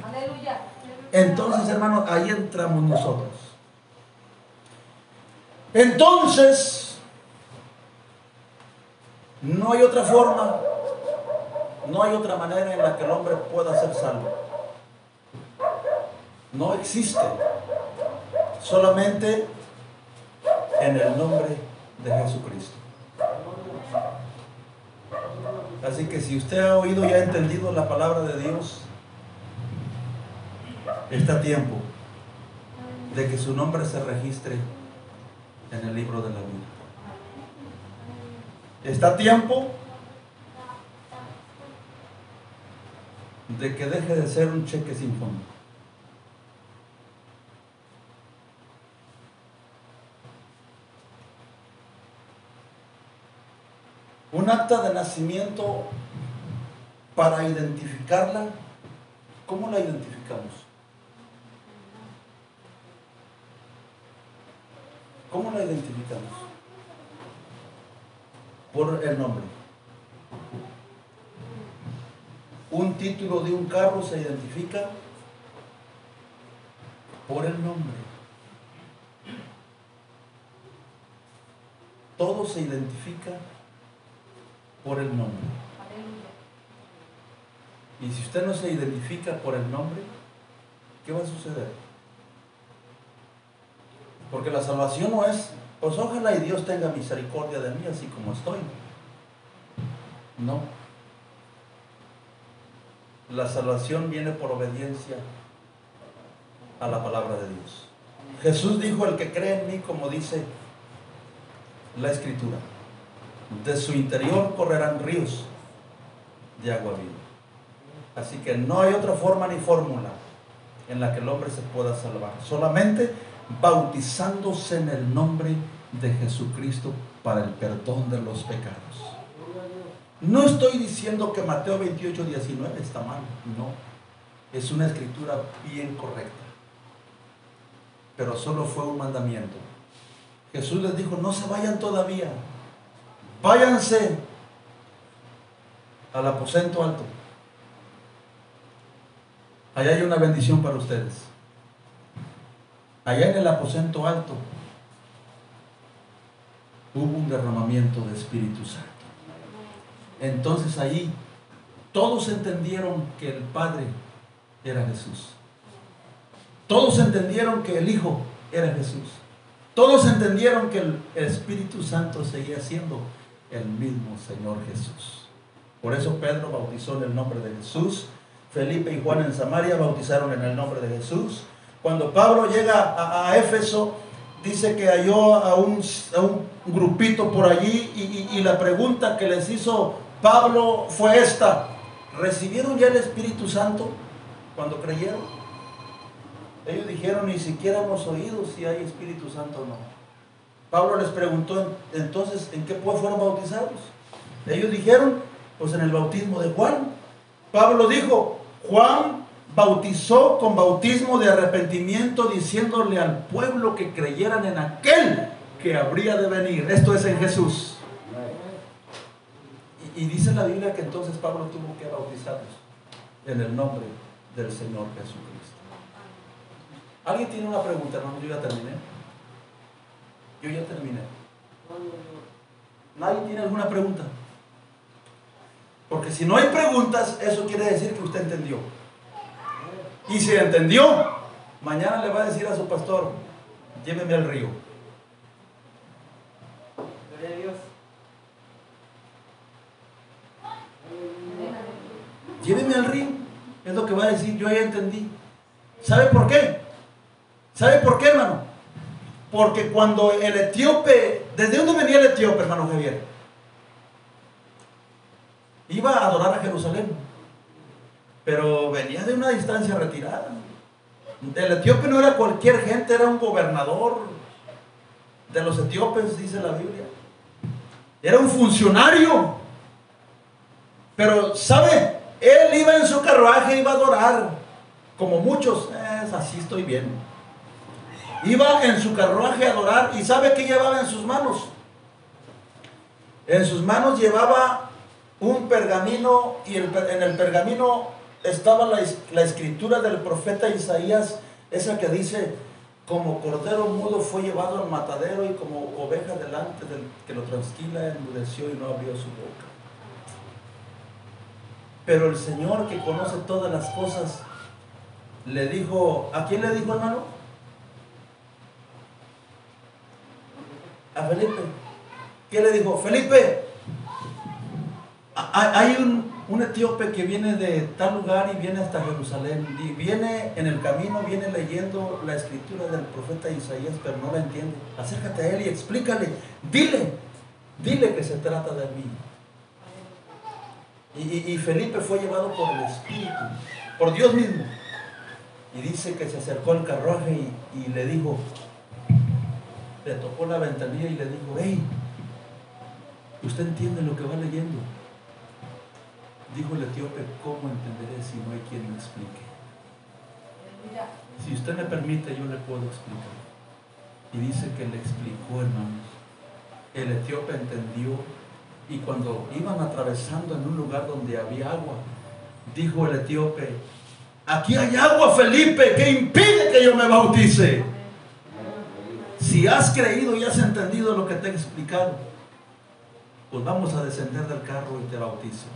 Entonces, hermanos, ahí entramos nosotros. Entonces, no hay otra forma, no hay otra manera en la que el hombre pueda ser salvo. No existe. Solamente en el nombre de Jesucristo. Así que si usted ha oído y ha entendido la palabra de Dios, está tiempo de que su nombre se registre en el libro de la vida. Está tiempo de que deje de ser un cheque sin fondo. Un acta de nacimiento para identificarla, ¿cómo la identificamos? ¿Cómo la identificamos? Por el nombre. Un título de un carro se identifica por el nombre. Todo se identifica por el nombre. Y si usted no se identifica por el nombre, ¿qué va a suceder? Porque la salvación no es, pues ojalá y Dios tenga misericordia de mí así como estoy. No. La salvación viene por obediencia a la palabra de Dios. Jesús dijo, el que cree en mí, como dice la escritura, de su interior correrán ríos de agua viva. Así que no hay otra forma ni fórmula en la que el hombre se pueda salvar. Solamente bautizándose en el nombre de Jesucristo para el perdón de los pecados. No estoy diciendo que Mateo 28, 19 está mal. No. Es una escritura bien correcta. Pero solo fue un mandamiento. Jesús les dijo, no se vayan todavía. Váyanse al aposento alto. Allá hay una bendición para ustedes. Allá en el aposento alto hubo un derramamiento de Espíritu Santo. Entonces ahí todos entendieron que el Padre era Jesús. Todos entendieron que el Hijo era Jesús. Todos entendieron que el Espíritu Santo seguía siendo el mismo Señor Jesús. Por eso Pedro bautizó en el nombre de Jesús. Felipe y Juan en Samaria bautizaron en el nombre de Jesús. Cuando Pablo llega a, a Éfeso, dice que halló a un, a un grupito por allí y, y- y la pregunta que les hizo Pablo fue esta. ¿Recibieron ya el Espíritu Santo cuando creyeron? Ellos dijeron, ni siquiera hemos oído si hay Espíritu Santo o no. Pablo les preguntó, entonces, ¿en qué pues fueron bautizados? Ellos dijeron, pues en el bautismo de Juan. Pablo dijo, Juan bautizó con bautismo de arrepentimiento diciéndole al pueblo que creyeran en aquel que habría de venir. Esto es en Jesús. Y, y dice la Biblia que entonces Pablo tuvo que bautizarlos en el nombre del Señor Jesucristo. ¿Alguien tiene una pregunta, hermano? Yo ya terminé. Yo ya terminé. ¿Nadie tiene alguna pregunta? Porque si no hay preguntas, eso quiere decir que usted entendió. Y si entendió, mañana le va a decir a su pastor, lléveme al río. Gloria a Dios. Lléveme al río. Es lo que va a decir, yo ya entendí. ¿Sabe por qué? ¿Sabe por qué, hermano? Porque cuando el etíope, ¿desde dónde venía el etíope, hermano Javier? Iba a adorar a Jerusalén, pero venía de una distancia retirada. El etíope no era cualquier gente, era un gobernador de los etíopes, dice la Biblia. Era un funcionario. Pero, ¿sabe? Él iba en su carruaje, iba a adorar, como muchos, es así estoy bien. Iba en su carruaje a adorar y ¿sabe qué llevaba en sus manos? En sus manos llevaba un pergamino y en el pergamino estaba la, es- la escritura del profeta Isaías, esa que dice, como cordero mudo fue llevado al matadero y como oveja delante del que lo transquila enmudeció y no abrió su boca. Pero el Señor que conoce todas las cosas, le dijo, ¿a quién le dijo hermano? A Felipe. ¿Qué le dijo? Felipe, ha- hay un, un etíope que viene de tal lugar y viene hasta Jerusalén. Y viene en el camino, viene leyendo la escritura del profeta Isaías, pero no la entiende. Acércate a él y explícale. Dile, dile que se trata de mí. Y, y- y Felipe fue llevado por el Espíritu, por Dios mismo. Y dice que se acercó al carruaje y, y le dijo, le tocó la ventanilla y le dijo, hey, ¿usted entiende lo que va leyendo? Dijo el etíope, ¿cómo entenderé si no hay quien me explique? Si usted me permite, yo le puedo explicar. Y dice que le explicó, hermanos. El etíope entendió y cuando iban atravesando en un lugar donde había agua, dijo el etíope, aquí hay agua, Felipe, que impide que yo me bautice. Si has creído y has entendido lo que te he explicado, pues vamos a descender del carro y te bautizo.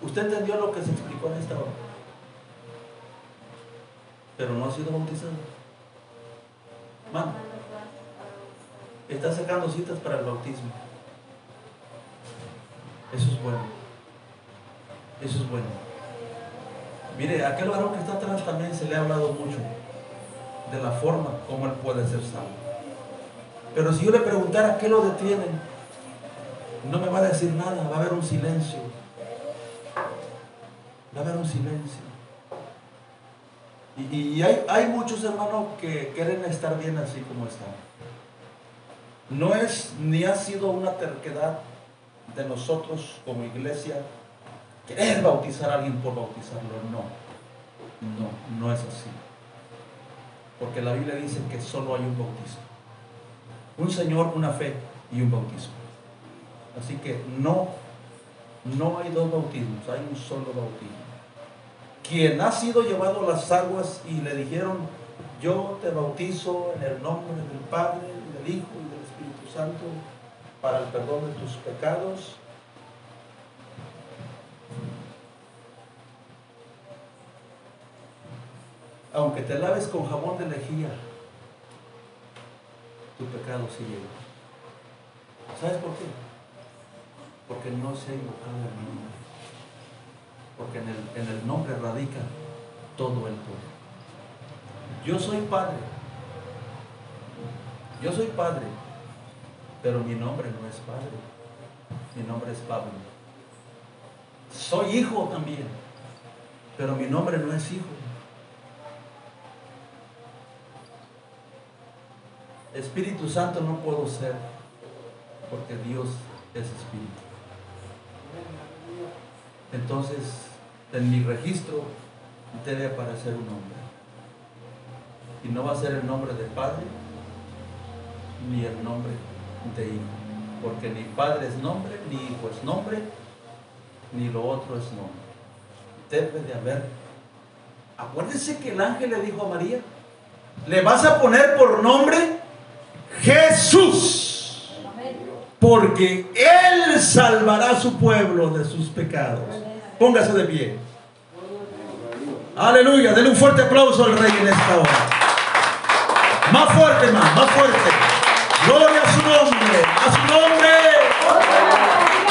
¿Usted entendió lo que se explicó en esta hora? Pero no ha sido bautizado. Mano, está sacando citas para el bautismo. Eso es bueno. Eso es bueno. Mire, aquel varón que está atrás también se le ha hablado mucho de la forma como él puede ser salvo. Pero si yo le preguntara qué lo detiene, no me va a decir nada, va a haber un silencio. Va a haber un silencio. Y, y hay, hay muchos hermanos que quieren estar bien así como están. No es ni ha sido una terquedad de nosotros como iglesia querer bautizar a alguien por bautizarlo. No, no, no es así. Porque la Biblia dice que solo hay un bautismo. Un Señor, una fe y un bautismo. Así que no, no hay dos bautismos, hay un solo bautismo. Quien ha sido llevado a las aguas y le dijeron, yo te bautizo en el nombre del Padre, del Hijo y del Espíritu Santo para el perdón de tus pecados. Aunque te laves con jabón de lejía, tu pecado sigue. ¿Sabes por qué? Porque no se ha invocado el nombre. Porque en el, en el nombre radica todo el poder. Yo soy padre. Yo soy padre. Pero mi nombre no es padre. Mi nombre es Pablo. Soy hijo también. Pero mi nombre no es hijo. Espíritu Santo no puedo ser. Porque Dios es espíritu. Entonces, en mi registro debe aparecer un nombre. Y no va a ser el nombre de Padre, ni el nombre de hijo. Porque ni padre es nombre, ni hijo es nombre, ni lo otro es nombre. Debe de haber. Acuérdense que el ángel le dijo a María, le vas a poner por nombre Jesús, porque Él salvará a su pueblo de sus pecados. Póngase de pie. Aleluya, denle un fuerte aplauso al rey en esta hora. Más fuerte, más, más fuerte. Gloria a su nombre, a su nombre.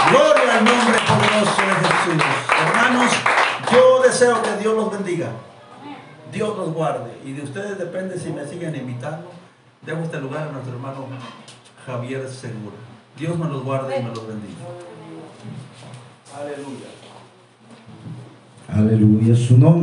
Gloria al nombre poderoso de Jesús. Hermanos, yo deseo que Dios los bendiga. Dios los guarde. Y de ustedes depende si me siguen invitando. Dejo este lugar a nuestro hermano Javier Segura. Dios me los guarde y me los bendiga. Aleluya. Aleluya. Su nombre.